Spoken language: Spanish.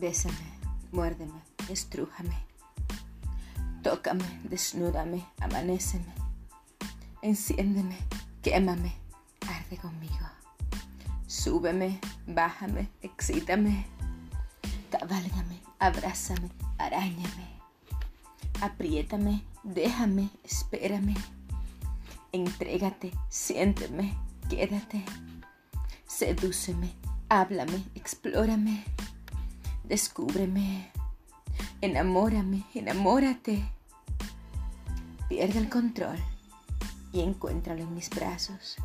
Bésame, muérdeme, estrújame. Tócame, desnúdame, amanéceme. Enciéndeme, quémame, arde conmigo. Súbeme, bájame, excítame. Cabálgame, abrázame, arañame. Apriétame, déjame, espérame. Entrégate, siénteme, quédate. Sedúceme, háblame, explórame. Descúbreme, enamórame, enamórate. Pierde el control y encuéntralo en mis brazos.